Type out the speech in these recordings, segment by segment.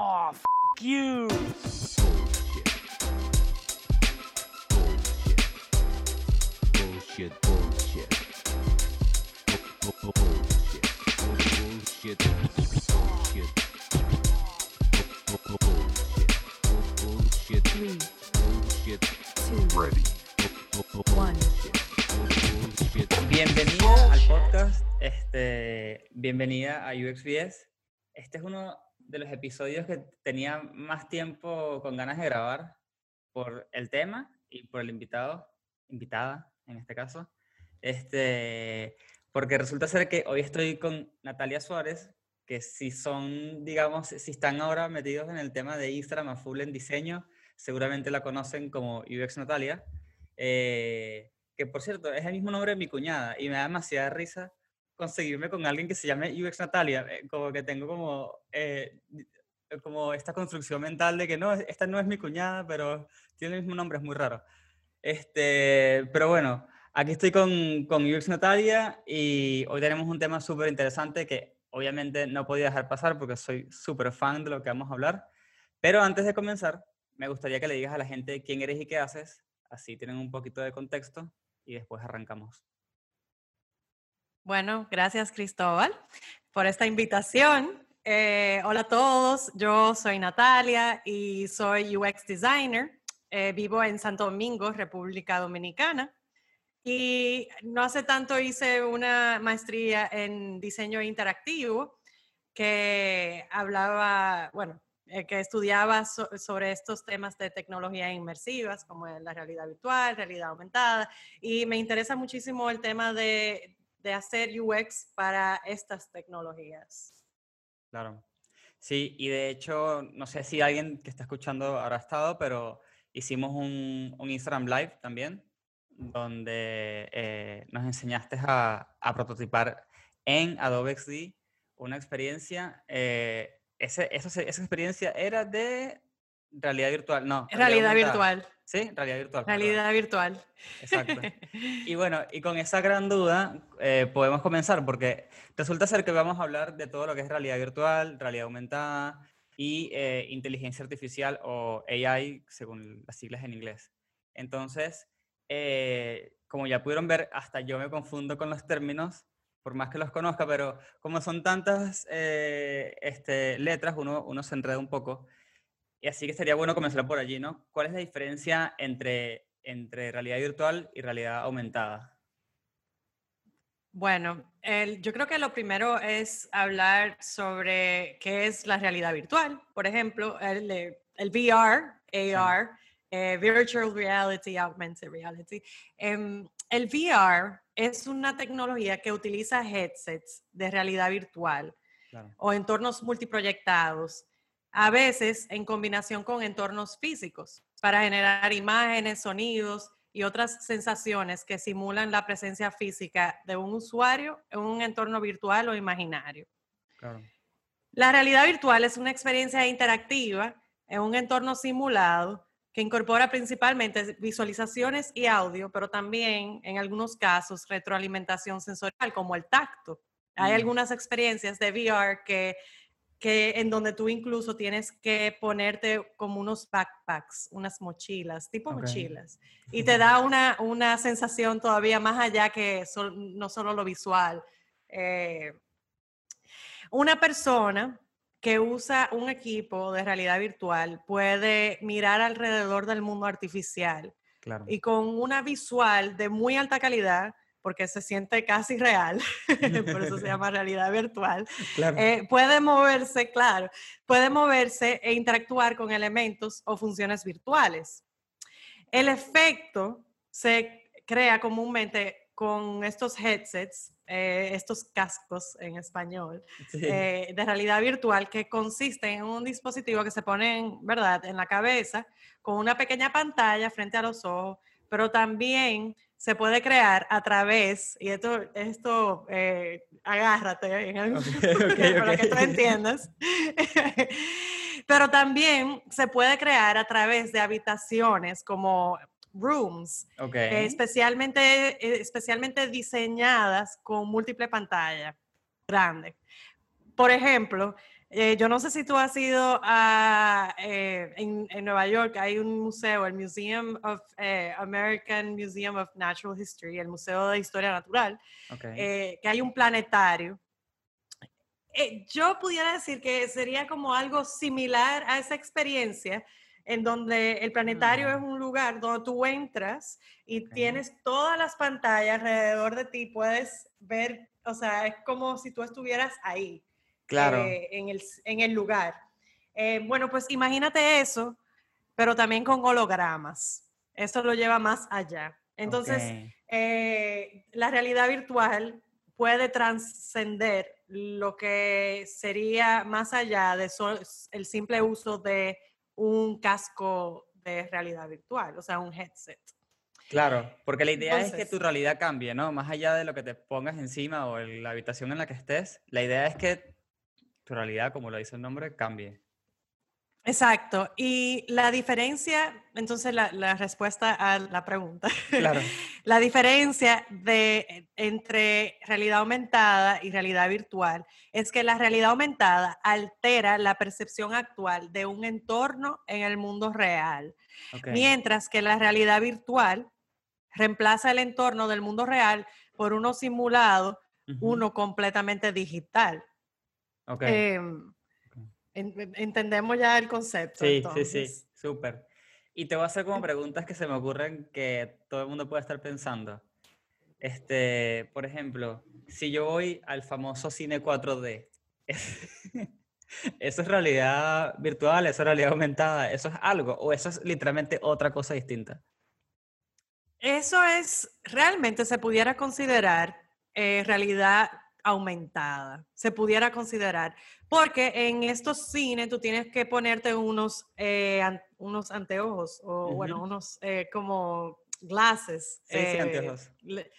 Oh, f you. Bullshit, bullshit. Bu- bu- Bullshit. Bullshit. Bullshit. Bu- bu- Bullshit. Bu- Bullshit. Three, Bullshit. two, Ready. Bu- bu- bu- one. Bullshit. Bienvenida al podcast, este, bienvenida a UXBS. Este es uno de los episodios que tenía más tiempo con ganas de grabar por el tema y por el invitado, invitada en este caso. Este, porque resulta ser que hoy estoy con Natalia Suárez, que si son, digamos, si están ahora metidos en el tema de Instagram a full en diseño, seguramente la conocen como UX Natalia. Eh, que por cierto, es el mismo nombre de mi cuñada y me da demasiada risa conseguirme con alguien que se llame UX Natalia, eh, como que tengo como, eh, eh, como esta construcción mental de que no, esta no es mi cuñada, pero tiene el mismo nombre, es muy raro. Este, pero bueno, aquí estoy con, con UX Natalia y hoy tenemos un tema súper interesante que obviamente no podía dejar pasar porque soy súper fan de lo que vamos a hablar. Pero antes de comenzar, me gustaría que le digas a la gente quién eres y qué haces, así tienen un poquito de contexto y después arrancamos. Bueno, gracias Cristóbal por esta invitación. Eh, hola a todos, yo soy Natalia y soy UX Designer. Eh, vivo en Santo Domingo, República Dominicana. Y no hace tanto hice una maestría en diseño interactivo que hablaba, bueno, eh, que estudiaba so- sobre estos temas de tecnologías inmersivas como la realidad virtual, realidad aumentada. Y me interesa muchísimo el tema de, de hacer UX para estas tecnologías. Claro. Sí, y de hecho, no sé si alguien que está escuchando habrá estado, pero hicimos un, un Instagram Live también, donde eh, nos enseñaste a, a prototipar en Adobe XD una experiencia. eh, ese, se- esa experiencia era de realidad virtual, no. Realidad virtual. Sí, realidad virtual. perdón. Realidad virtual. Exacto. Y bueno, y con esa gran duda eh, podemos comenzar porque resulta ser que vamos a hablar de todo lo que es realidad virtual, realidad aumentada y eh, inteligencia artificial o AI, según las siglas en inglés. Entonces, eh, como ya pudieron ver, hasta yo me confundo con los términos, por más que los conozca, pero como son tantas eh, este, letras, uno, uno se enreda un poco. Y así que sería bueno comenzar por allí, ¿no? ¿Cuál es la diferencia entre, entre realidad virtual y realidad aumentada? Bueno, el- yo creo que lo primero es hablar sobre qué es la realidad virtual. Por ejemplo, el, el VR, AR, eh, Virtual Reality, Augmented Reality. Em, el VR es una tecnología que utiliza headsets de realidad virtual Claro. o entornos multiproyectados, a veces en combinación con entornos físicos, para generar imágenes, sonidos y otras sensaciones que simulan la presencia física de un usuario en un entorno virtual o imaginario. Claro. La realidad virtual es una experiencia interactiva en un entorno simulado que incorpora principalmente visualizaciones y audio, pero también en algunos casos retroalimentación sensorial como el tacto. Hay algunas experiencias de VR que, que en donde tú incluso tienes que ponerte como unos backpacks, unas mochilas, tipo mochilas, y te da una, una sensación todavía más allá que no solo lo visual. Eh, una persona que usa un equipo de realidad virtual puede mirar alrededor del mundo artificial Claro. y con una visual de muy alta calidad, porque se siente casi real, por eso se llama realidad virtual, Claro. eh, puede moverse, claro, puede moverse e interactuar con elementos o funciones virtuales. El efecto se crea comúnmente con estos headsets, eh, estos cascos en español, Sí. eh, de realidad virtual que consisten en un dispositivo que se pone, en, ¿verdad?, en la cabeza con una pequeña pantalla frente a los ojos, pero también se puede crear a través, y esto, esto eh, agárrate en para que tú entiendas, pero también se puede crear a través de habitaciones como rooms, eh, especialmente, eh, especialmente diseñadas con múltiple pantalla grande. Por ejemplo, Eh, yo no sé si tú has ido a, eh, en, en Nueva York, hay un museo, el Museum of eh, American Museum of Natural History, el Museo de Historia Natural, Ok. eh, que hay un planetario. Eh, yo pudiera decir que sería como algo similar a esa experiencia, en donde el planetario es Mm. un lugar donde tú entras y Ok. tienes todas las pantallas alrededor de ti, puedes ver, o sea, es como si tú estuvieras ahí claro. eh, en, el, en el lugar. Eh, bueno, pues imagínate eso, pero también con hologramas. Eso lo lleva más allá. Entonces, ok. eh, la realidad virtual puede trascender lo que sería más allá de sol- el simple uso de un casco de realidad virtual, o sea, un headset. Claro, porque la idea es que Entonces- tu realidad cambie, ¿no? Más allá de lo que te pongas encima o en la habitación en la que estés, la idea es que tu realidad, como lo dice el nombre, cambie. Exacto. Y la diferencia, entonces la, la respuesta a la pregunta. Claro. La diferencia de, entre realidad aumentada y realidad virtual es que la realidad aumentada altera la percepción actual de un entorno en el mundo real, mientras que la realidad virtual reemplaza el entorno del mundo real por uno simulado, uno completamente digital. Ok. Em, en- en- entendemos ya el concepto. Sí, sí, sí, súper. Y te voy a hacer como preguntas que se me ocurren que todo el mundo puede estar pensando. Este, por ejemplo, si yo voy al famoso cine 4D, ¿eso es realidad virtual? ¿Eso es realidad aumentada? ¿Eso es algo? ¿O eso es literalmente otra cosa distinta? Eso es, realmente se pudiera considerar eh, realidad aumentada, se pudiera considerar, porque en estos cines tú tienes que ponerte unos, eh, an- unos anteojos o bueno, Ujú. unos eh, como glasses. Sí, sí, eh, anteojos. le-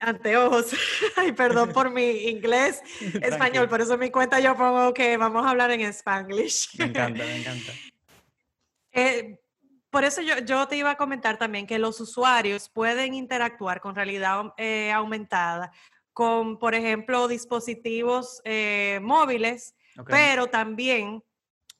Anteojos. Ay, perdón por mi inglés, español, por eso en mi cuenta yo pongo que vamos a hablar en Spanglish. Me encanta, me encanta. Eh, por eso yo, yo te iba a comentar también que los usuarios pueden interactuar con realidad eh, aumentada con, por ejemplo, dispositivos eh, móviles, pero también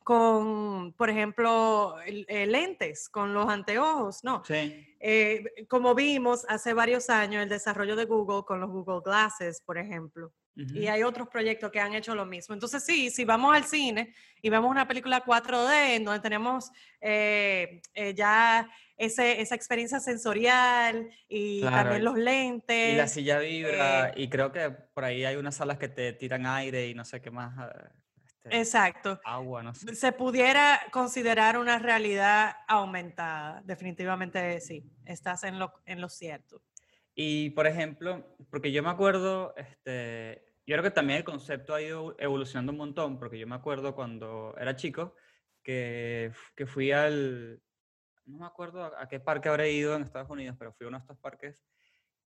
con, por ejemplo, eh, lentes, con los anteojos, ¿no? Sí, Eh, como vimos hace varios años, el desarrollo de Google con los Google Glasses, por ejemplo. Y hay otros proyectos que han hecho lo mismo. Entonces, sí, si vamos al cine y vemos una película 4D en donde tenemos eh, eh, ya ese, esa experiencia sensorial y Claro, también los lentes. Y la silla vibra, eh, y creo que por ahí hay unas salas que te tiran aire y no sé qué más. ah, este, Exacto. agua, no sé. Se pudiera considerar una realidad aumentada. Definitivamente sí, estás en lo, en lo cierto. Y por ejemplo, porque yo me acuerdo, este, yo creo que también el concepto ha ido evolucionando un montón, porque yo me acuerdo cuando era chico que, que fui al, no me acuerdo a, a qué parque habré ido en Estados Unidos, pero fui a uno de estos parques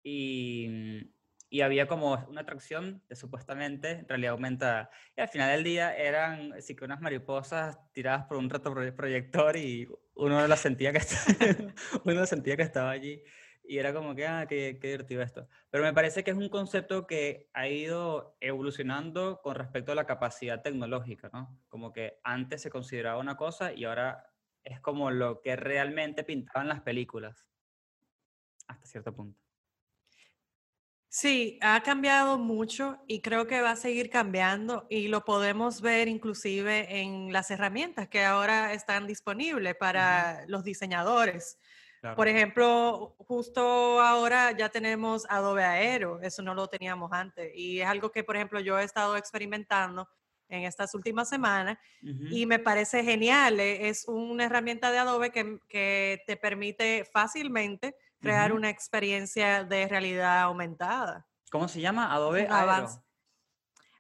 y, y había como una atracción de supuestamente realidad aumentada. Y al final del día eran así que unas mariposas tiradas por un retroproyector y uno las sentía que uno sentía que estaba allí. Y era como que, ah, qué, qué divertido esto. Pero me parece que es un concepto que ha ido evolucionando con respecto a la capacidad tecnológica, ¿no? Como que antes se consideraba una cosa y ahora es como lo que realmente pintaban las películas. Hasta cierto punto. Sí, ha cambiado mucho y creo que va a seguir cambiando y lo podemos ver inclusive en las herramientas que ahora están disponibles para los diseñadores. Claro. Por ejemplo, justo ahora ya tenemos Adobe Aero, eso no lo teníamos antes y es algo que, por ejemplo, yo he estado experimentando en estas últimas semanas y me parece genial. eh, Es una herramienta de Adobe que, que te permite fácilmente crear una experiencia de realidad aumentada. ¿Cómo se llama? Adobe Aero.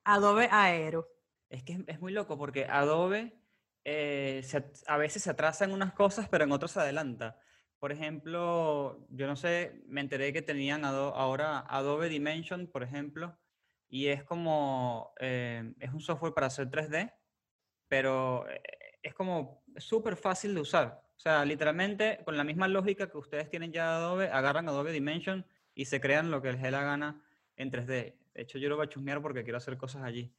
Adobe Aero. Es que es, es muy loco porque Adobe eh, se a veces se atrasa en unas cosas, pero en otras se adelanta. Por ejemplo, yo no sé, me enteré que tenían ahora Adobe Dimension, por ejemplo, y es como, eh, es un software para hacer 3D, pero eh, es como súper fácil de usar. O sea, literalmente con la misma lógica que ustedes tienen ya de Adobe, agarran Adobe Dimension y se crean lo que les dé la gana en 3D. De hecho, yo lo voy a chusmear porque quiero hacer cosas allí.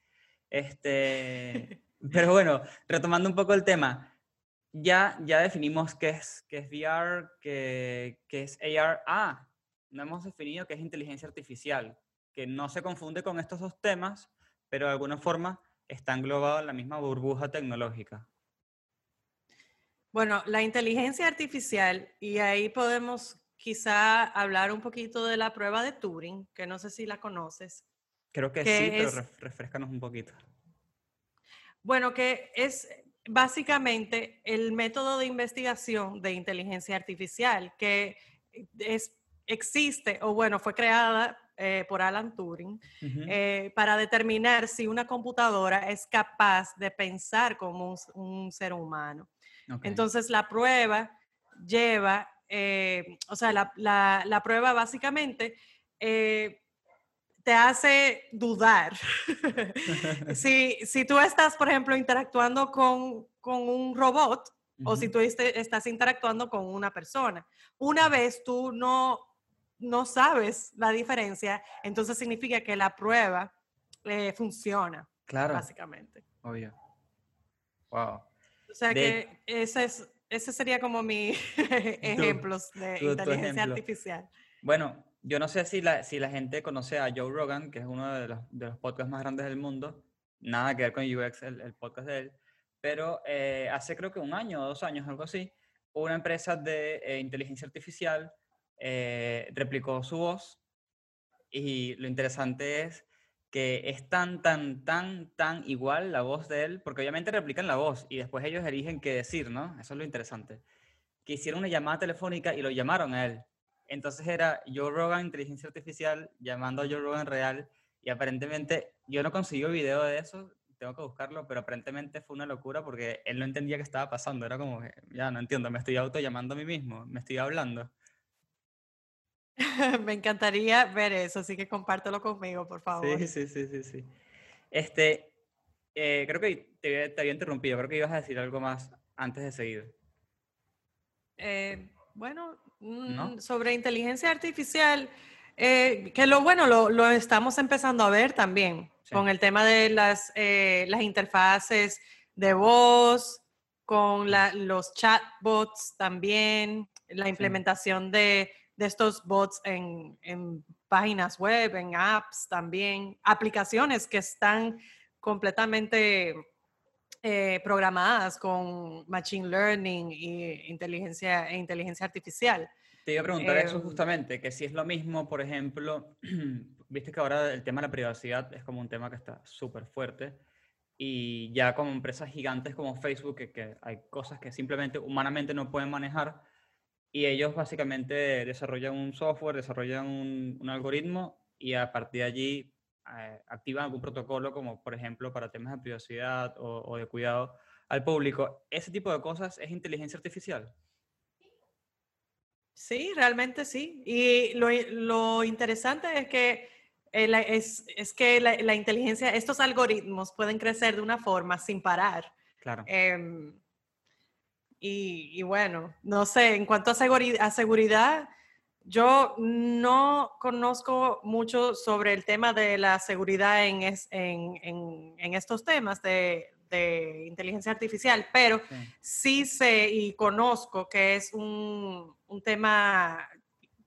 Este, pero bueno, retomando un poco el tema, ya, ya definimos qué es, qué es VR, qué, qué es AR. Ah, no hemos definido qué es inteligencia artificial, que no se confunde con estos dos temas, pero de alguna forma está englobado en la misma burbuja tecnológica. Bueno, la inteligencia artificial, y ahí podemos quizá hablar un poquito de la prueba de Turing, que no sé si la conoces. Creo que ¿Qué sí, pero es? ref- refrescanos un poquito. Bueno, que es básicamente el método de investigación de inteligencia artificial que es, existe, o bueno, fue creada eh, por Alan Turing Ujú, eh, para determinar si una computadora es capaz de pensar como un, un ser humano. ok. Entonces, la prueba lleva, eh, o sea, la, la- la prueba básicamente eh, te hace dudar. si, si tú estás, por ejemplo, interactuando con, con un robot o si tú este- estás interactuando con una persona. Una vez tú no, no sabes la diferencia, entonces significa que la prueba eh, funciona, Claro, básicamente. obvio. Wow. O sea De- que ese, es, ese sería como mi ejemplos de inteligencia ejemplo. artificial. Bueno, yo no sé si la, si la gente conoce a Joe Rogan, que es uno de los, de los podcasts más grandes del mundo. Nada que ver con UX, el, el podcast de él. Pero eh, hace creo que un año o dos años, algo así, una empresa de eh, inteligencia artificial eh, replicó su voz. Y lo interesante es que es tan, tan, tan, tan igual la voz de él, porque obviamente replican la voz y después ellos eligen qué decir, ¿no? Eso es lo interesante. Que hicieron una llamada telefónica y lo llamaron a él. Entonces era Joe Rogan, inteligencia artificial, llamando a Joe Rogan real. Y aparentemente, yo no conseguí video de eso, tengo que buscarlo, pero aparentemente fue una locura porque él no entendía qué estaba pasando. Era como, ya no entiendo, me estoy auto llamando a mí mismo, me estoy hablando. Me encantaría ver eso, así que compártelo conmigo, por favor. Sí, sí, sí, sí, sí. Este, eh, creo que te, había- te había interrumpido, creo que ibas a decir algo más antes de seguir. Eh, bueno, ¿No? mm, sobre inteligencia artificial, eh, que lo bueno, lo, lo estamos empezando a ver también Sí. con el tema de las, las interfaces de voz, con la- los chatbots también, la implementación de, de estos bots en, en páginas web, en apps también, aplicaciones que están completamente eh, programadas con machine learning y inteligencia, e inteligencia artificial. Te iba a preguntar eso Em, justamente, que si es lo mismo, por ejemplo, viste que ahora el tema de la privacidad es como un tema que está súper fuerte y ya como empresas gigantes como Facebook, que, que hay cosas que simplemente humanamente no pueden manejar y ellos básicamente desarrollan un software, desarrollan un, un algoritmo y a partir de allí eh, activan algún protocolo como por ejemplo para temas de privacidad o, o de cuidado al público. Ese tipo de cosas es inteligencia artificial. Sí, realmente sí. Y lo, interesante es que, eh, la- es, es que la, la inteligencia, estos algoritmos pueden crecer de una forma sin parar. Claro. Em, y, y bueno, no sé, en cuanto a, seguri- a seguridad, yo no conozco mucho sobre el tema de la seguridad en, es- en, en- en estos temas de, de inteligencia artificial, pero Sí. sí sé y conozco que es un, un tema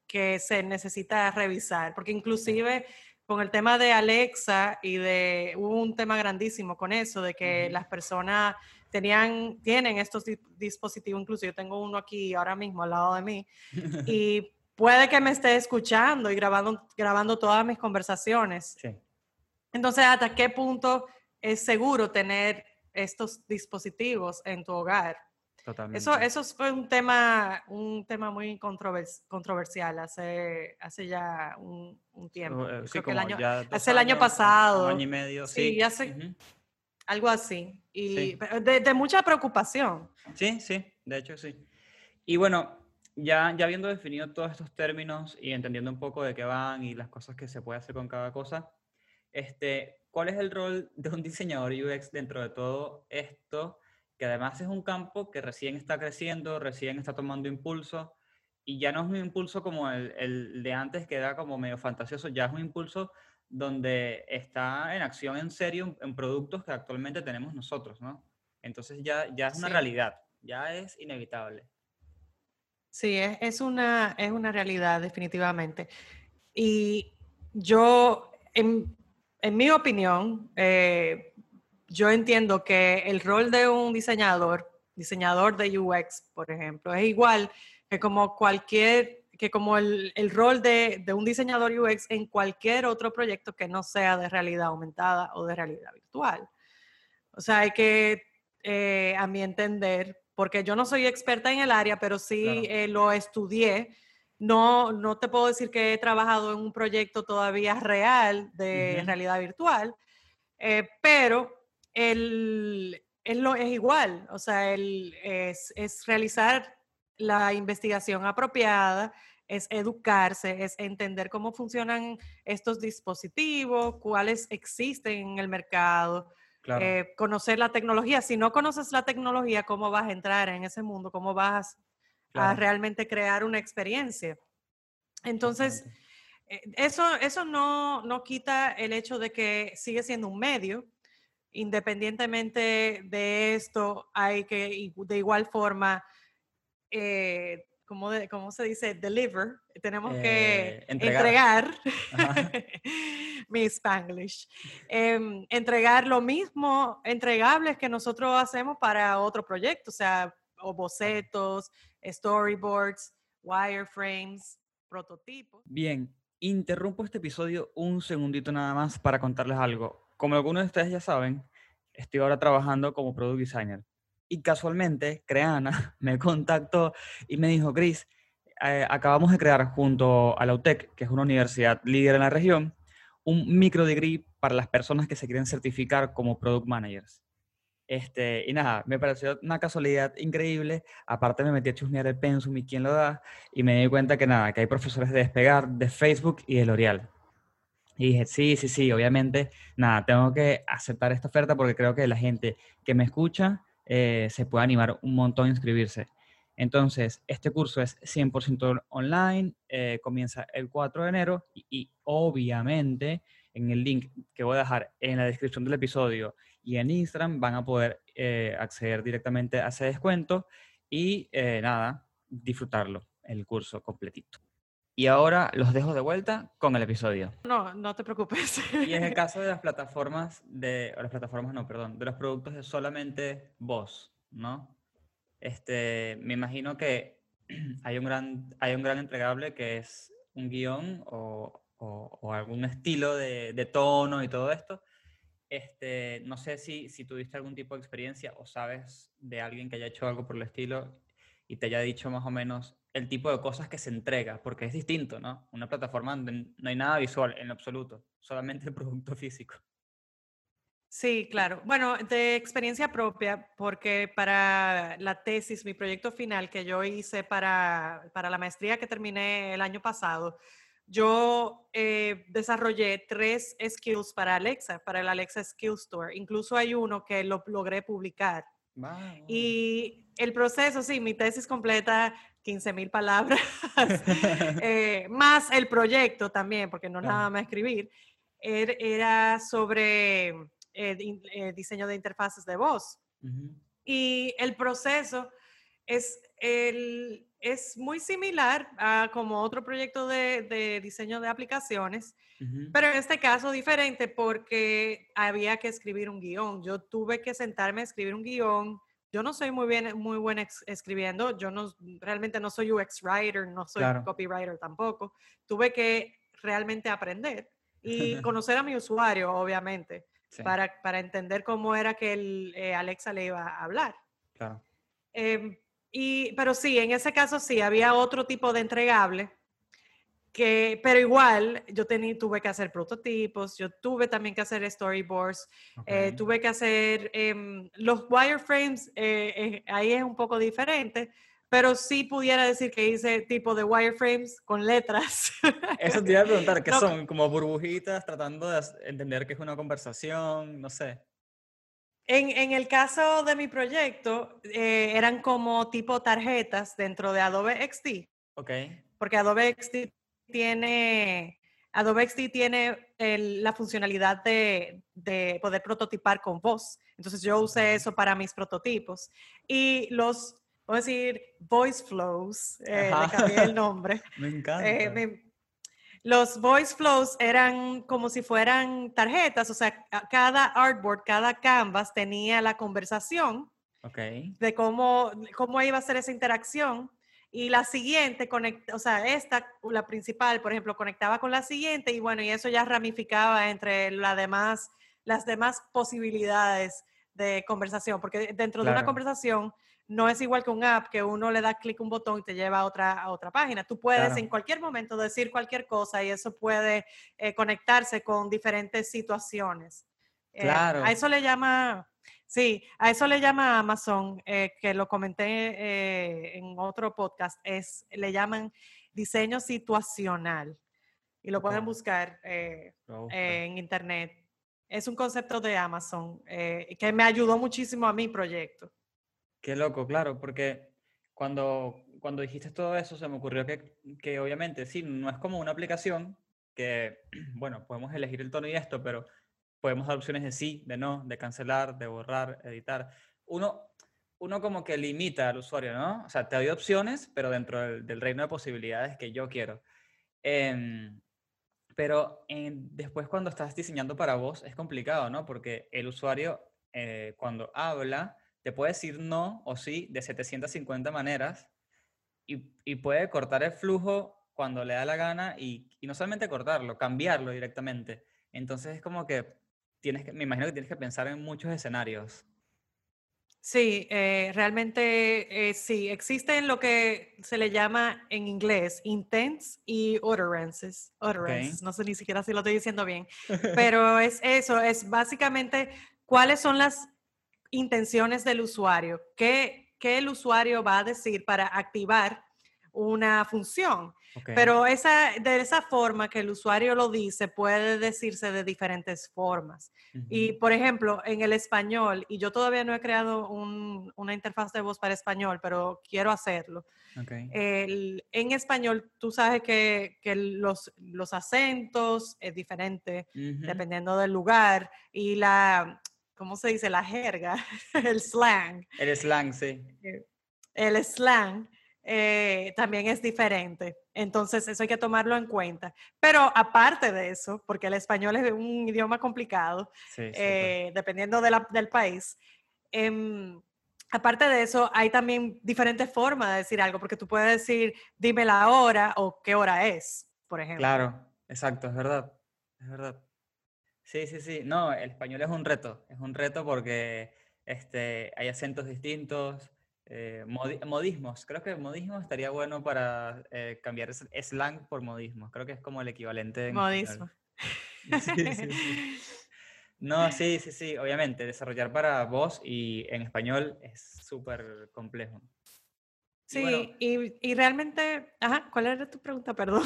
que se necesita revisar, porque inclusive con el tema de Alexa y de hubo un tema grandísimo con eso, de que las personas tenían, tienen estos di- dispositivos, incluso yo tengo uno aquí ahora mismo al lado de mí, y puede que me esté escuchando y grabando, grabando todas mis conversaciones. Sí. Entonces, ¿hasta qué punto es seguro tener estos dispositivos en tu hogar? Totalmente. Eso, eso fue un tema, un tema muy controvers- controversial hace, hace ya un, un tiempo. Uh, sí, creo que el año, hace el año pasado. Un año y medio, Sí, sí. hace- Ujú. Algo así. Y Sí. pero de, de mucha preocupación. Sí, sí, de hecho sí. Y bueno, ya, ya habiendo definido todos estos términos y entendiendo un poco de qué van y las cosas que se puede hacer con cada cosa, este, ¿cuál es el rol de un diseñador UX dentro de todo esto? Que además es un campo que recién está creciendo, recién está tomando impulso y ya no es un impulso como el, el de antes que era como medio fantasioso, ya es un impulso donde está en acción en serio en, productos que actualmente tenemos nosotros, ¿no? Entonces ya, ya es una Sí. realidad, ya es inevitable. Sí, es, es una, es una realidad, definitivamente. Y yo, en, en mi opinión, eh, yo entiendo que el rol de un diseñador, diseñador de UX, por ejemplo, es igual que como cualquier, que como el, el rol de, de un diseñador UX en cualquier otro proyecto que no sea de realidad aumentada o de realidad virtual. O sea, hay que, eh, a mi entender, porque yo no soy experta en el área, pero sí Claro. eh, lo estudié. No, no te puedo decir que he trabajado en un proyecto todavía real de Ujú. realidad virtual, eh, pero el, es, lo, es igual, o sea, el, es, es realizar la investigación apropiada, es educarse, es entender cómo funcionan estos dispositivos, cuáles existen en el mercado, Claro. eh, conocer la tecnología. Si no conoces la tecnología, ¿cómo vas a entrar en ese mundo? ¿Cómo vas a realmente crear una experiencia? Entonces, eh, eso, eso no, no quita el hecho de que sigue siendo un medio. Independientemente de esto, hay que de igual forma, eh, ¿cómo, de- cómo se dice? Deliver. Tenemos que Eh, entregar. entregar, Ajá. mi Spanglish, em, entregar lo mismo, entregables que nosotros hacemos para otro proyecto, o sea, o bocetos, storyboards, wireframes, prototipos. Bien, interrumpo este episodio un segundito nada más para contarles algo. Como algunos de ustedes ya saben, estoy ahora trabajando como product designer. Y casualmente, Creana me contactó y me dijo, Chris, eh, acabamos de crear junto a la UTEC, que es una universidad líder en la región, un micro degree para las personas que se quieren certificar como product managers. Este, y nada, me pareció una casualidad increíble. Aparte me metí a chusmear el pensum y quién lo da. Y me di cuenta que nada, que hay profesores de Despegar, de Facebook y de L'Oreal. Y dije, sí, sí, sí, obviamente, nada, tengo que aceptar esta oferta porque creo que la gente que me escucha eh, se puede animar un montón a inscribirse. Entonces, este curso es 100% online, eh, comienza el 4 de enero y, obviamente en el link que voy a dejar en la descripción del episodio y en Instagram van a poder eh, acceder directamente a ese descuento y eh, nada, disfrutarlo, el curso completito. Y ahora los dejo de vuelta con el episodio. No, no te preocupes. Y en el caso de las plataformas de, o las plataformas no, perdón, de los productos de solamente voz, ¿no? Este, me imagino que hay un gran, hay un gran entregable que es un guion o, o- o algún estilo de, de tono y todo esto. Este, no sé si, si tuviste algún tipo de experiencia o sabes de alguien que haya hecho algo por el estilo y te haya dicho más o menos el tipo de cosas que se entrega, porque es distinto, ¿no? Una plataforma donde no hay nada visual en absoluto, solamente el producto físico. Sí, claro. Bueno, de experiencia propia, porque para la tesis, mi proyecto final que yo hice para, para la maestría que terminé el año pasado, yo eh, desarrollé tres skills para Alexa, para el Alexa Skill Store. Incluso hay uno que lo logré publicar. Wow. Y el proceso, sí, mi tesis completa, 15 mil palabras, eh, más el proyecto también, porque no nada más escribir, er- era sobre eh, di- eh, diseño de interfaces de voz. Y el proceso es, el, es muy similar a como otro proyecto de, de diseño de aplicaciones, ujú. pero en este caso diferente porque había que escribir un guion. Yo tuve que sentarme a escribir un guion. Yo no soy muy bien, muy buena escribiendo. Yo no, realmente no soy UX writer, no soy Claro. copywriter tampoco. Tuve que realmente aprender y conocer a mi usuario, obviamente, Sí, para, para entender cómo era que el, eh, Alexa le iba a hablar. claro. Em, y, pero sí, en ese caso sí, había otro tipo de entregable, que, pero igual yo tení, tuve que hacer prototipos, yo tuve también que hacer storyboards, eh, tuve que hacer em, los wireframes, eh, eh, ahí es un poco diferente, pero sí pudiera decir que hice tipo de wireframes con letras. Eso te iba a preguntar, ¿qué No, son? Como burbujitas tratando de entender que es una conversación, no sé. En, en el caso de mi proyecto, eh, eran como tipo tarjetas dentro de Adobe XD. Ok, porque Adobe XD tiene Adobe XD tiene el- la funcionalidad de, de poder prototipar con voz. Entonces yo usé eso para mis prototipos. Y los, vamos a decir, voice flows, eh, le cambié el nombre. Me encanta. Eh, me- los voice flows eran como si fueran tarjetas, o sea, cada artboard, cada canvas tenía la conversación de cómo, cómo iba a ser esa interacción. Y la siguiente, conect- o sea, esta, la principal, por ejemplo, conectaba con la siguiente y bueno, y eso ya ramificaba entre la demás, las demás posibilidades de conversación, porque dentro de una conversación no es igual que un app que uno le da clic a un botón y te lleva a otra, a otra página. Tú puedes Claro. en cualquier momento decir cualquier cosa y eso puede eh, conectarse con diferentes situaciones. Eh, Claro. a eso le llama, sí, a eso le llama Amazon, eh, que lo comenté en otro podcast, es, le llaman diseño situacional. Y lo pueden buscar en internet. Es un concepto de Amazon que me ayudó muchísimo a mi proyecto. Qué loco, claro, porque cuando, cuando dijiste todo eso se me ocurrió que, que obviamente sí, no es como una aplicación que, bueno, podemos elegir el tono y esto, pero podemos dar opciones de sí, de no, de cancelar, de borrar, editar. Uno, uno como que limita al usuario, ¿no? O sea, te doy opciones, pero dentro del, reino de posibilidades que yo quiero. Em, pero después cuando estás diseñando para vos es complicado, ¿no? Porque el usuario eh, cuando habla te puede decir no o sí de 750 maneras y, y puede cortar el flujo cuando le da la gana y, y no solamente cortarlo, cambiarlo directamente. Entonces es como que tienes que, me imagino que tienes que pensar en muchos escenarios. Sí, eh, realmente eh, sí, existen lo que se le llama en inglés intents y utterances. utterances. No sé ni siquiera si lo estoy diciendo bien, pero es eso, es básicamente cuáles son las intenciones del usuario, qué, qué el usuario va a decir para activar una función. Pero esa, de esa forma que el usuario lo dice, puede decirse de diferentes formas. Y, por ejemplo, en el español, y yo todavía no he creado un- una interfaz de voz para español, pero quiero hacerlo. El- en español, tú sabes que, que los, los acentos es diferente dependiendo del lugar y la, ¿cómo se dice? La jerga, el slang. El slang, sí. El slang eh, también es diferente. Entonces, eso hay que tomarlo en cuenta. Pero aparte de eso, porque el español es un idioma complicado, Sí, eh, dependiendo de la- del país. em, aparte de eso, hay también diferentes formas de decir algo, porque tú puedes decir, dime la hora o qué hora es, por ejemplo. Claro, exacto, es verdad, es verdad. Sí, sí, sí. No, el español es un reto, es un reto porque este, hay acentos distintos, eh, modi- modismos. Creo que modismo estaría bueno para eh, cambiar slang por modismos. Creo que es como el equivalente en Modismo. Sí, sí, sí. No, sí, sí, sí. Obviamente, desarrollar para voz y en español es súper complejo. Y Sí, bueno, y, y realmente, ajá, ¿cuál era tu pregunta? Perdón.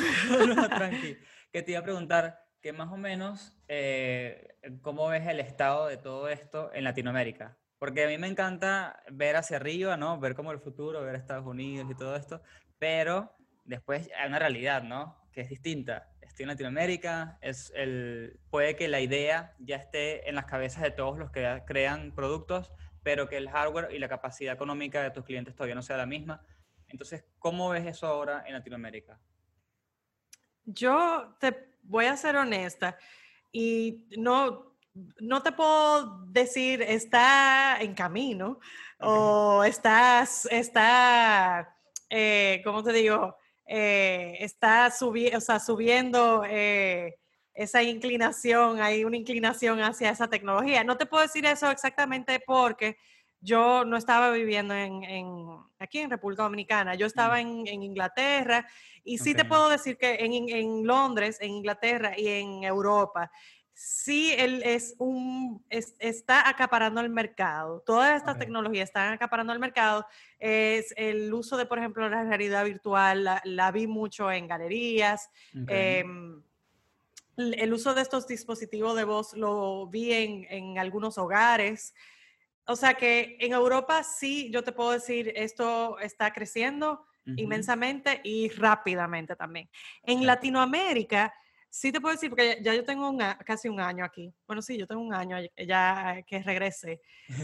No, tranqui. Que te iba a preguntar que más o menos eh, cómo ves el estado de todo esto en Latinoamérica. Porque a mí me encanta ver hacia arriba, ¿no? Ver como el futuro, ver Estados Unidos y todo esto, pero después hay una realidad, ¿no? Que es distinta. Estoy en Latinoamérica, es el, puede que la idea ya esté en las cabezas de todos los que crean productos, pero que el hardware y la capacidad económica de tus clientes todavía no sea la misma. Entonces, ¿cómo ves eso ahora en Latinoamérica? Yo te voy a ser honesta y no, no te puedo decir está en camino o estás, está, eh, ¿cómo te digo? Eh, está subi- o sea, subiendo eh, esa inclinación, hay una inclinación hacia esa tecnología. No te puedo decir eso exactamente porque yo no estaba viviendo en, en- aquí en República Dominicana, yo estaba en, en Inglaterra y sí te puedo decir que en, Londres, en Inglaterra y en Europa, sí él es un, es- está acaparando el mercado. Todas estas tecnologías están acaparando el mercado. Es el uso de, por ejemplo, la realidad virtual, la, la vi mucho en galerías. Em, el uso de estos dispositivos de voz lo vi en algunos hogares. O sea que en Europa sí, yo te puedo decir, esto está creciendo inmensamente y rápidamente también. En Claro. Latinoamérica Sí te puedo decir, porque ya yo tengo un casi un año aquí. Bueno, sí, yo tengo un año ya que regresé.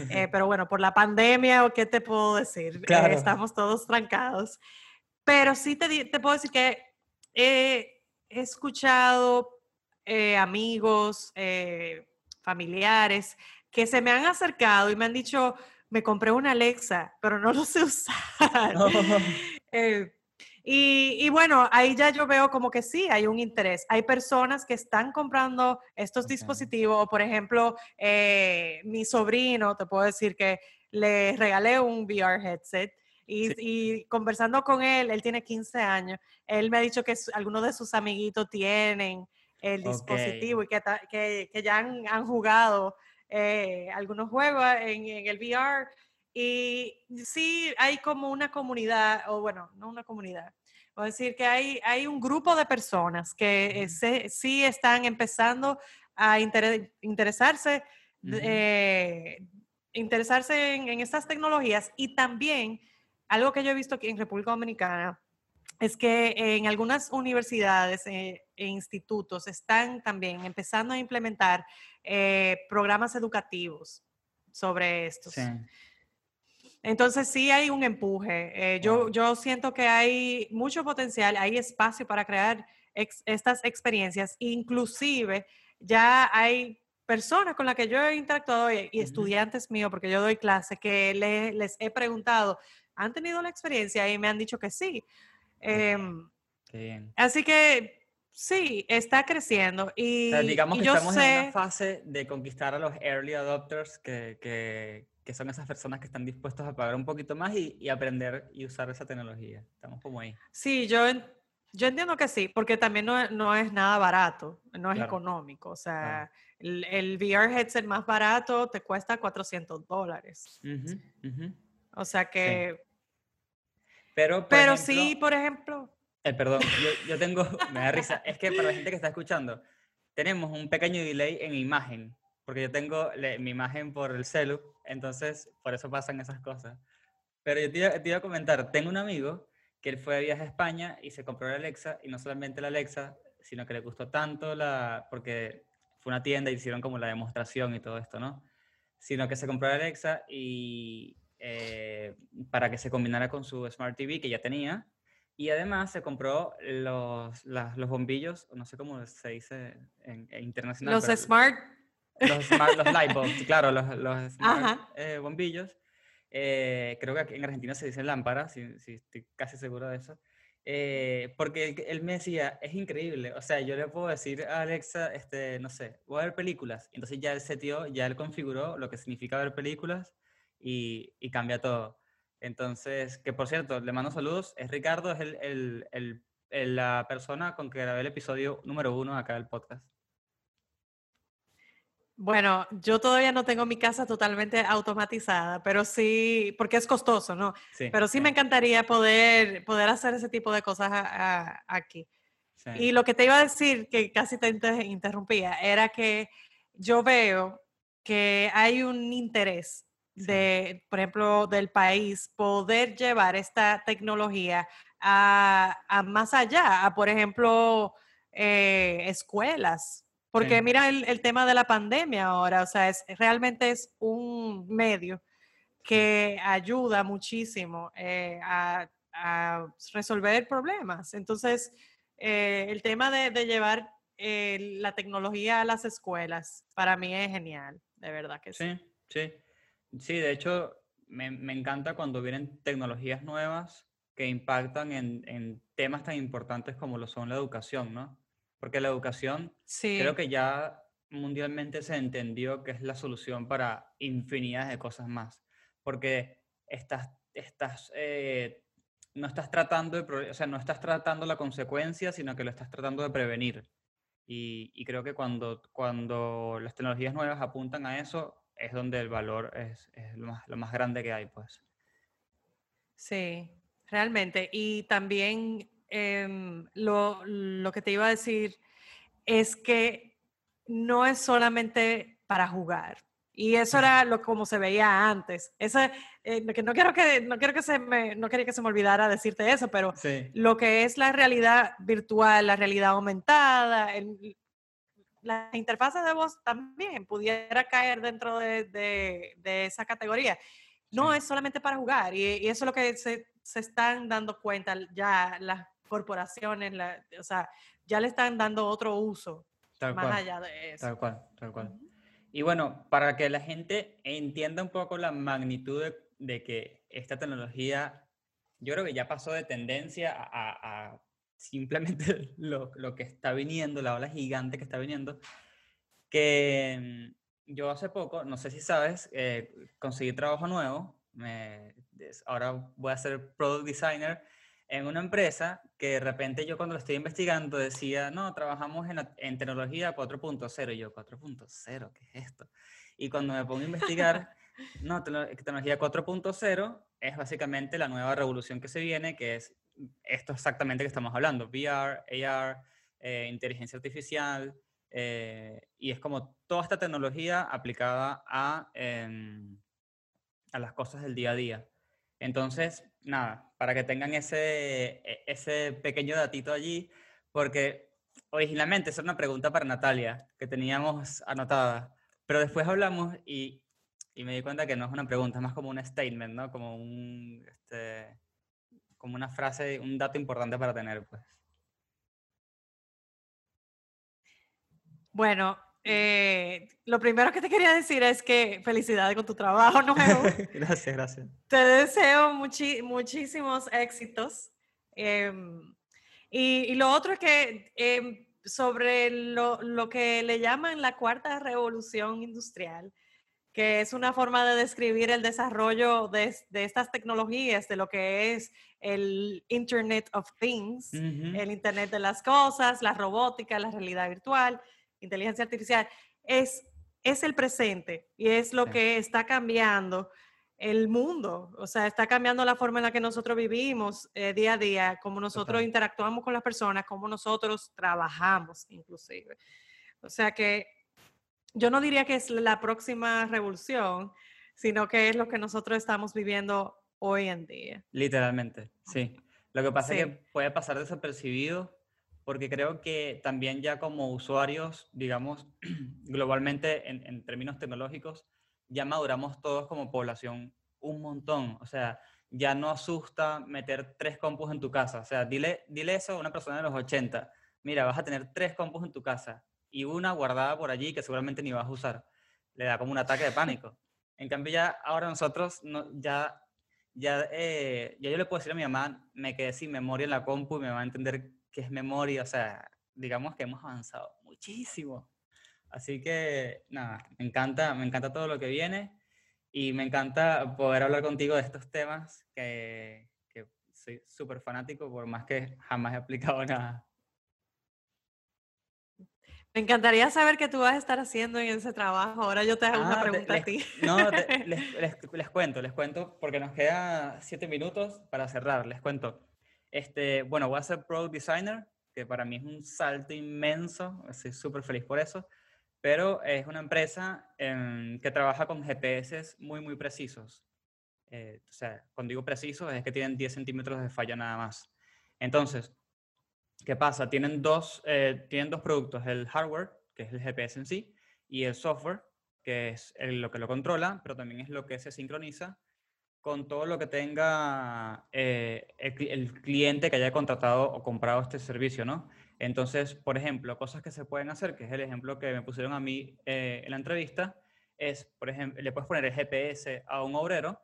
Eh, pero bueno, por la pandemia, ¿o qué te puedo decir? Eh, Claro. estamos todos trancados. Pero sí te, te puedo decir que he, he escuchado eh, amigos, eh, familiares, que se me han acercado y me han dicho, me compré una Alexa, pero no lo sé usar. No. Eh, y, y bueno, ahí ya yo veo como que sí, hay un interés. Hay personas que están comprando estos Ok. dispositivos, por ejemplo, eh, mi sobrino, te puedo decir que le regalé un VR headset y, Sí. y conversando con él, él tiene 15 años, él me ha dicho que su- algunos de sus amiguitos tienen el dispositivo y que, ta- que, que ya han, han jugado eh, algunos juegos en, en el VR. Y sí, hay como una comunidad, o bueno, no una comunidad, voy a decir que hay, hay un grupo de personas que eh, se- sí están empezando a intere- interesarse, de- Ujú. eh, interesarse en, en estas tecnologías y también algo que yo he visto aquí en República Dominicana es que en algunas universidades eh, e institutos están también empezando a implementar eh, programas educativos sobre estos. Sí. Entonces sí hay un empuje. Eh, yo, yo siento que hay mucho potencial, hay espacio para crear ex- estas experiencias. Inclusive ya hay personas con las que yo he interactuado y, estudiantes míos, porque yo doy clase, que le- les he preguntado, ¿han tenido la experiencia? Y me han dicho que sí. Em, Qué bien. así que sí, está creciendo. O Y, sea, digamos y que yo estamos en una fase de conquistar a los early adopters, que, que, que son esas personas que están dispuestos a pagar un poquito más y, y aprender y usar esa tecnología. Estamos como ahí. Sí, yo, yo entiendo que sí, porque también no, es- no es nada barato, no es Claro. económico. O sea, el, el VR headset más barato te cuesta 400 dólares. O sea que, Pero, por pero ejemplo, sí, por ejemplo, eh, perdón, yo, tengo, me da risa, es que para la gente que está escuchando, tenemos un pequeño delay en imagen, porque yo tengo mi imagen por el celu, entonces por eso pasan esas cosas. Pero yo te iba, te a comentar, tengo un amigo que él fue de viaje a España y se compró la Alexa, y no solamente la Alexa, sino que le gustó tanto la, porque fue una tienda y hicieron como la demostración y todo esto, ¿no? Sino que se compró la Alexa y eh, para que se combinara con su Smart TV que ya tenía, y además se compró los, las- los bombillos, no sé cómo se dice en, en internacional. los smart, los, smart- los light bulbs, claro, los, los smart eh, bombillos. Eh, creo que en Argentina se dice lámpara, si, si estoy casi seguro de eso. Eh, porque él, él me decía, es increíble, o sea, yo le puedo decir a Alexa, este, no sé, voy a ver películas. Entonces ya él setió, ya él configuró lo que significa ver películas y, y cambia todo. Entonces, que por cierto, le mando saludos, es Ricardo, es el, el- el- el- la persona con que grabé el episodio número uno acá del podcast. bueno, yo todavía no tengo mi casa totalmente automatizada, pero sí, porque es costoso, ¿no? Sí, Pero sí me encantaría poder, poder hacer ese tipo de cosas a- a- aquí. sí. Y lo que te iba a decir, que casi te inter- interrumpía, era que yo veo que hay un interés. De, por ejemplo, del país poder llevar esta tecnología a, a más allá, a, por ejemplo, eh, escuelas. Porque Sí. mira el, el tema de la pandemia ahora, o sea, es, realmente es un medio que ayuda muchísimo eh, a, a resolver problemas. Entonces, eh, el tema de, de llevar la tecnología a las escuelas, para mí es genial, de verdad que sí. Sí, sí. Sí, de hecho, me, me encanta cuando vienen tecnologías nuevas que impactan en, en temas tan importantes como lo son la educación, ¿no? Porque la educación Sí, creo que ya mundialmente se entendió que es la solución para infinidad de cosas más. Porque estás, estás, eh, no estás tratando de, o sea, no estás tratando la consecuencia, sino que lo estás tratando de prevenir. Y, y creo que cuando, cuando las tecnologías nuevas apuntan a eso, es donde el valor es, es lo, más, lo más grande que hay, pues. sí, realmente. Y también em, lo, lo que te iba a decir es que no es solamente para jugar. Y eso era lo como se veía antes. Ese, eh, que no quiero que no quiero que se me no quería que se me olvidara decirte eso, pero Sí, lo que es la realidad virtual, la realidad aumentada, el- las interfaces de voz también pudiera caer dentro de, de- de esa categoría. No Sí. es solamente para jugar y, y eso es lo que se, se están dando cuenta ya las corporaciones, la- o sea, ya le están dando otro uso tal más cual. allá de eso. Tal cual, tal cual. Y bueno, para que la gente entienda un poco la magnitud de, de que esta tecnología, yo creo que ya pasó de tendencia a, a- a simplemente lo, lo que está viniendo, la ola gigante que está viniendo, que mm, yo hace poco, no sé si sabes, eh, conseguí trabajo nuevo, me- ahora voy a ser product designer en una empresa que de repente yo cuando lo estoy investigando decía, no, trabajamos en, en tecnología 4.0. Y yo, 4.0, ¿qué es esto? Y cuando me pongo a investigar, no, tecno- tecnología 4.0 es básicamente la nueva revolución que se viene, que es esto exactamente que estamos hablando, VR, AR, eh, inteligencia artificial, eh, y es como toda esta tecnología aplicada a, em, a las cosas del día a día. Entonces, nada, para que tengan ese, e- ese pequeño datito allí, porque originalmente esa era una pregunta para Natalia que teníamos anotada, pero después hablamos y, y me di cuenta que no es una pregunta, es más como un statement, ¿no? Como un, este, como una frase, un dato importante para tener, pues. Bueno, eh, lo primero que te quería decir es que felicidades con tu trabajo nuevo. gracias, gracias. Te deseo muchísimos éxitos. em, y, y lo otro es que em, sobre lo, lo que le llaman la cuarta revolución industrial, que es una forma de describir el desarrollo de, de estas tecnologías, de lo que es el Internet of Things, Ujú, el Internet de las Cosas, la robótica, la realidad virtual, inteligencia artificial, es, es el presente y es lo Sí. que está cambiando el mundo, o sea, está cambiando la forma en la que nosotros vivimos eh, día a día, cómo nosotros Total. interactuamos con las personas, cómo nosotros trabajamos inclusive. O sea que yo no diría que es la próxima revolución, sino que es lo que nosotros estamos viviendo hoy en día. Literalmente, sí. Lo que pasa es Sí. que puede pasar desapercibido porque creo que también ya como usuarios, digamos, globalmente en, en términos tecnológicos, ya maduramos todos como población un montón. O sea, ya no asusta meter tres compus en tu casa. O sea, dile, dile eso a una persona de los 80. Mira, vas a tener tres compus en tu casa y una guardada por allí que seguramente ni vas a usar. Le da como un ataque de pánico. En cambio, ya ahora nosotros no, ya ya, eh, ya yo le puedo decir a mi mamá, me quedé sin memoria en la compu y me va a entender qué es memoria. O sea, digamos que hemos avanzado muchísimo. Así que, nada, me encanta, me encanta todo lo que viene y me encanta poder hablar contigo de estos temas que, que soy súper fanático, por más que jamás he aplicado nada. Me encantaría saber qué tú vas a estar haciendo en ese trabajo. Ahora yo te hago una Ah, pregunta a les- ti. No, te- les, les- les cuento, les cuento, porque nos queda siete minutos para cerrar, les cuento. Este, bueno, voy a ser Product Designer, que para mí es un salto inmenso, estoy súper feliz por eso, pero es una empresa em, que trabaja con GPS muy, muy precisos. Eh, o sea, cuando digo precisos es que tienen 10 centímetros de falla nada más. Entonces, ¿qué pasa? Tienen dos, eh, tienen dos productos, el hardware, que es el GPS en sí, y el software, que es lo que lo controla, pero también es lo que se sincroniza con todo lo que tenga eh, el cliente que haya contratado o comprado este servicio, ¿no? Entonces, por ejemplo, cosas que se pueden hacer, que es el ejemplo que me pusieron a mí eh, en la entrevista, es, por ejemplo, le puedes poner el GPS a un obrero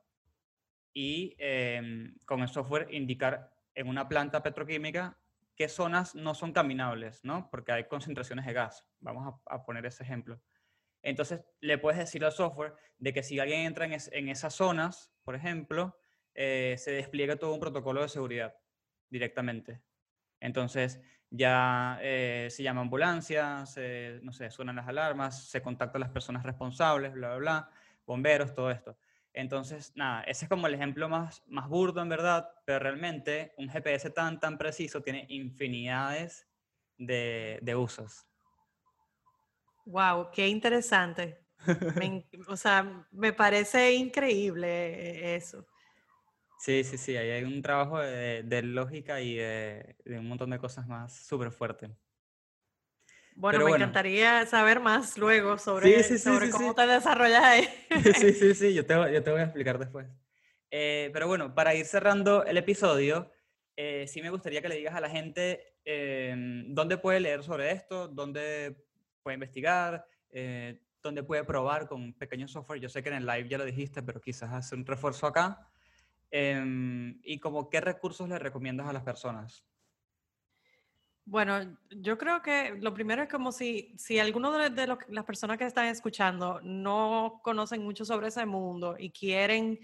y em, con el software indicar en una planta petroquímica qué zonas no son caminables, ¿no? Porque hay concentraciones de gas. Vamos a, poner ese ejemplo. Entonces, le puedes decir al software de que si alguien entra en, es- en esas zonas, por ejemplo, eh, se despliega todo un protocolo de seguridad directamente. Entonces, ya eh, se llama ambulancia, no sé, suenan las alarmas, se contacta a las personas responsables, bla, bla, bla, bomberos, todo esto. Entonces, nada, ese es como el ejemplo más, más burdo en verdad, pero realmente un GPS tan, tan preciso tiene infinidades de, de usos. Wow, qué interesante. Me o sea, me parece increíble eso. Sí, sí, sí, ahí hay un trabajo de, de lógica y de, de un montón de cosas más súper fuerte. Bueno, Pero me bueno. encantaría saber más luego sobre, sí, sí, sobre sí, cómo te desarrollas ahí. Sí, sí, sí, yo te, yo te voy a explicar después. Eh, pero bueno, para ir cerrando el episodio, eh, sí me gustaría que le digas a la gente em, dónde puede leer sobre esto, dónde puede investigar, eh, dónde puede probar con pequeños software. Yo sé que en el live ya lo dijiste, pero quizás hacer un refuerzo acá. Em, y como qué recursos le recomiendas a las personas. Bueno, yo creo que lo primero es como si, si alguno de, de los- las personas que están escuchando no conocen mucho sobre ese mundo y quieren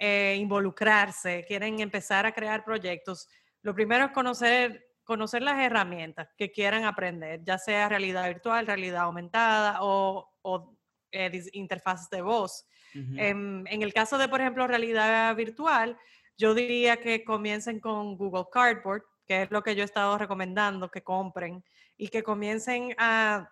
eh, involucrarse, quieren empezar a crear proyectos, lo primero es conocer, conocer las herramientas que quieran aprender, ya sea realidad virtual, realidad aumentada o, o, eh, interfaces de voz. En, en el caso de, por ejemplo, realidad virtual, yo diría que comiencen con Google Cardboard, que es lo que yo he estado recomendando que compren y que comiencen a,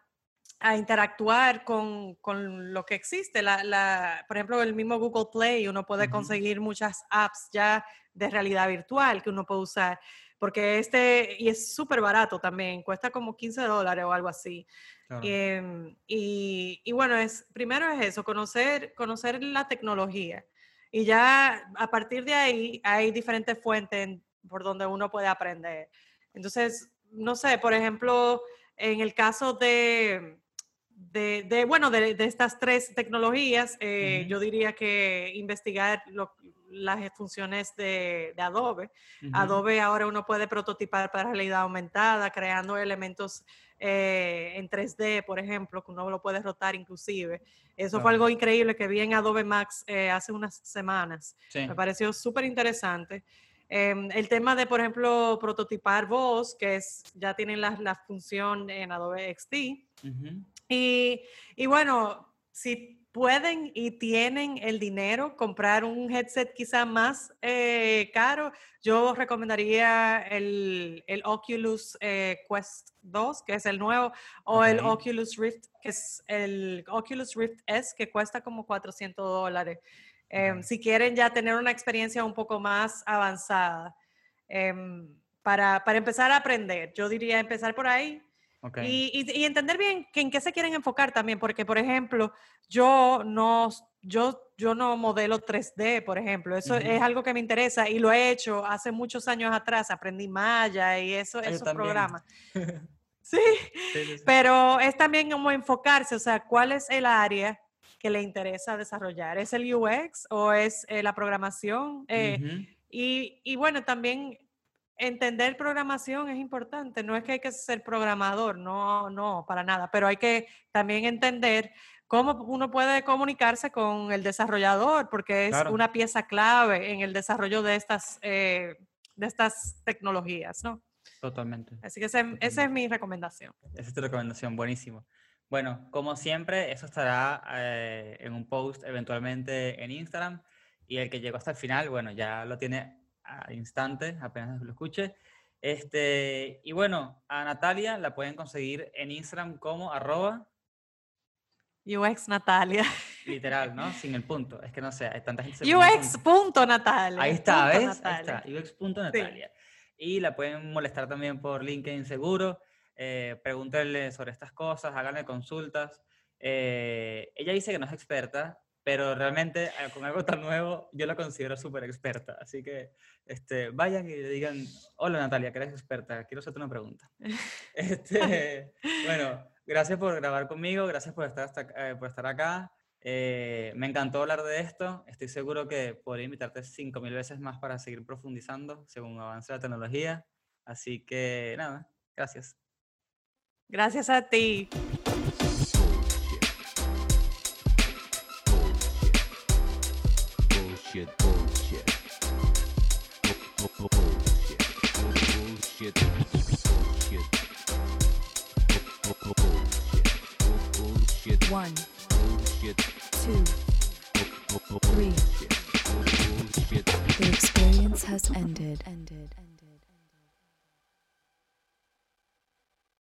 a interactuar con, con lo que existe. La, la- por ejemplo, el mismo Google Play, uno puede Ujú. conseguir muchas apps ya de realidad virtual que uno puede usar, porque este, y es súper barato también, cuesta como 15 dólares o algo así. claro. Em, y, y bueno, es, primero es eso, conocer, conocer la tecnología. Y ya a partir de ahí hay diferentes fuentes en- por donde uno puede aprender. Entonces, no sé, por ejemplo, en el caso de, de, de, bueno, de, de estas tres tecnologías, eh, yo diría que investigar lo- las funciones de, de Adobe. Adobe ahora uno puede prototipar para realidad aumentada, creando elementos eh, en 3D, por ejemplo, que uno lo puede rotar inclusive. Eso fue algo increíble que vi en Adobe Max eh, hace unas semanas. Sí. Me pareció súper interesante. Em, el tema de, por ejemplo, prototipar voz, que es, ya tienen la, la función en Adobe XD. Y, y bueno, si pueden y tienen el dinero, comprar un headset quizá más eh, caro, yo recomendaría el, el Oculus eh, Quest 2, que es el nuevo, o el. Oculus Rift, que es el Oculus Rift S, que cuesta como 400 dólares. Ok. Si quieren ya tener una experiencia un poco más avanzada. em, para, para empezar a aprender, yo diría empezar por ahí ok. y, y- y entender bien que en qué se quieren enfocar también, porque, por ejemplo, yo no, yo, yo no modelo 3D, por ejemplo. Eso Ujú. es algo que me interesa y lo he hecho hace muchos años atrás. Aprendí Maya y eso, Ah, esos programas. Sí, Sí, sí, sí. pero es también como enfocarse, o sea, ¿cuál es el área que le interesa desarrollar? ¿Es el UX o es eh, la programación? Eh, Ujú. y, y bueno, también entender programación es importante. No es que hay que ser programador, no, no, para nada, pero hay que también entender cómo uno puede comunicarse con el desarrollador, porque es Claro. una pieza clave en el desarrollo de estas, eh, de estas tecnologías, ¿no? Totalmente. Así que ese- esa es mi recomendación. Esa es tu recomendación, buenísimo. Bueno, como siempre, eso estará eh, en un post eventualmente en Instagram y el que llegó hasta el final, bueno, ya lo tiene al instante, apenas lo escuche. Este, y bueno, a Natalia la pueden conseguir en Instagram como arroba, UX Natalia. literal, ¿no? Sin el punto. Es que no sé, hay tanta gente. UX punto. punto Natalia. Ahí está, punto ¿ves? Natalia. Ahí está, ux.natalia. Y la pueden molestar también por LinkedIn seguro. Eh, pregúntenle sobre estas cosas, háganle consultas. Eh, ella dice que no es experta, pero realmente eh, con algo tan nuevo yo la considero súper experta. Así que este, vayan y le digan, hola Natalia, que eres experta, quiero hacerte una pregunta. Este, bueno, gracias por grabar conmigo, gracias por estar, hasta, eh, por estar acá. Eh, me encantó hablar de esto. Estoy seguro que podría invitarte 5.000 veces más para seguir profundizando según avance la tecnología. Así que nada, gracias. Gracias a ti. One, two, three. The experience has ended. ended.